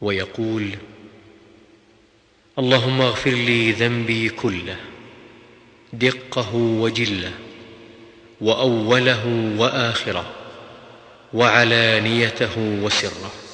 ويقول اللهم اغفر لي ذنبي كله دقه وجله وأوله وآخره وعلانيته وسره.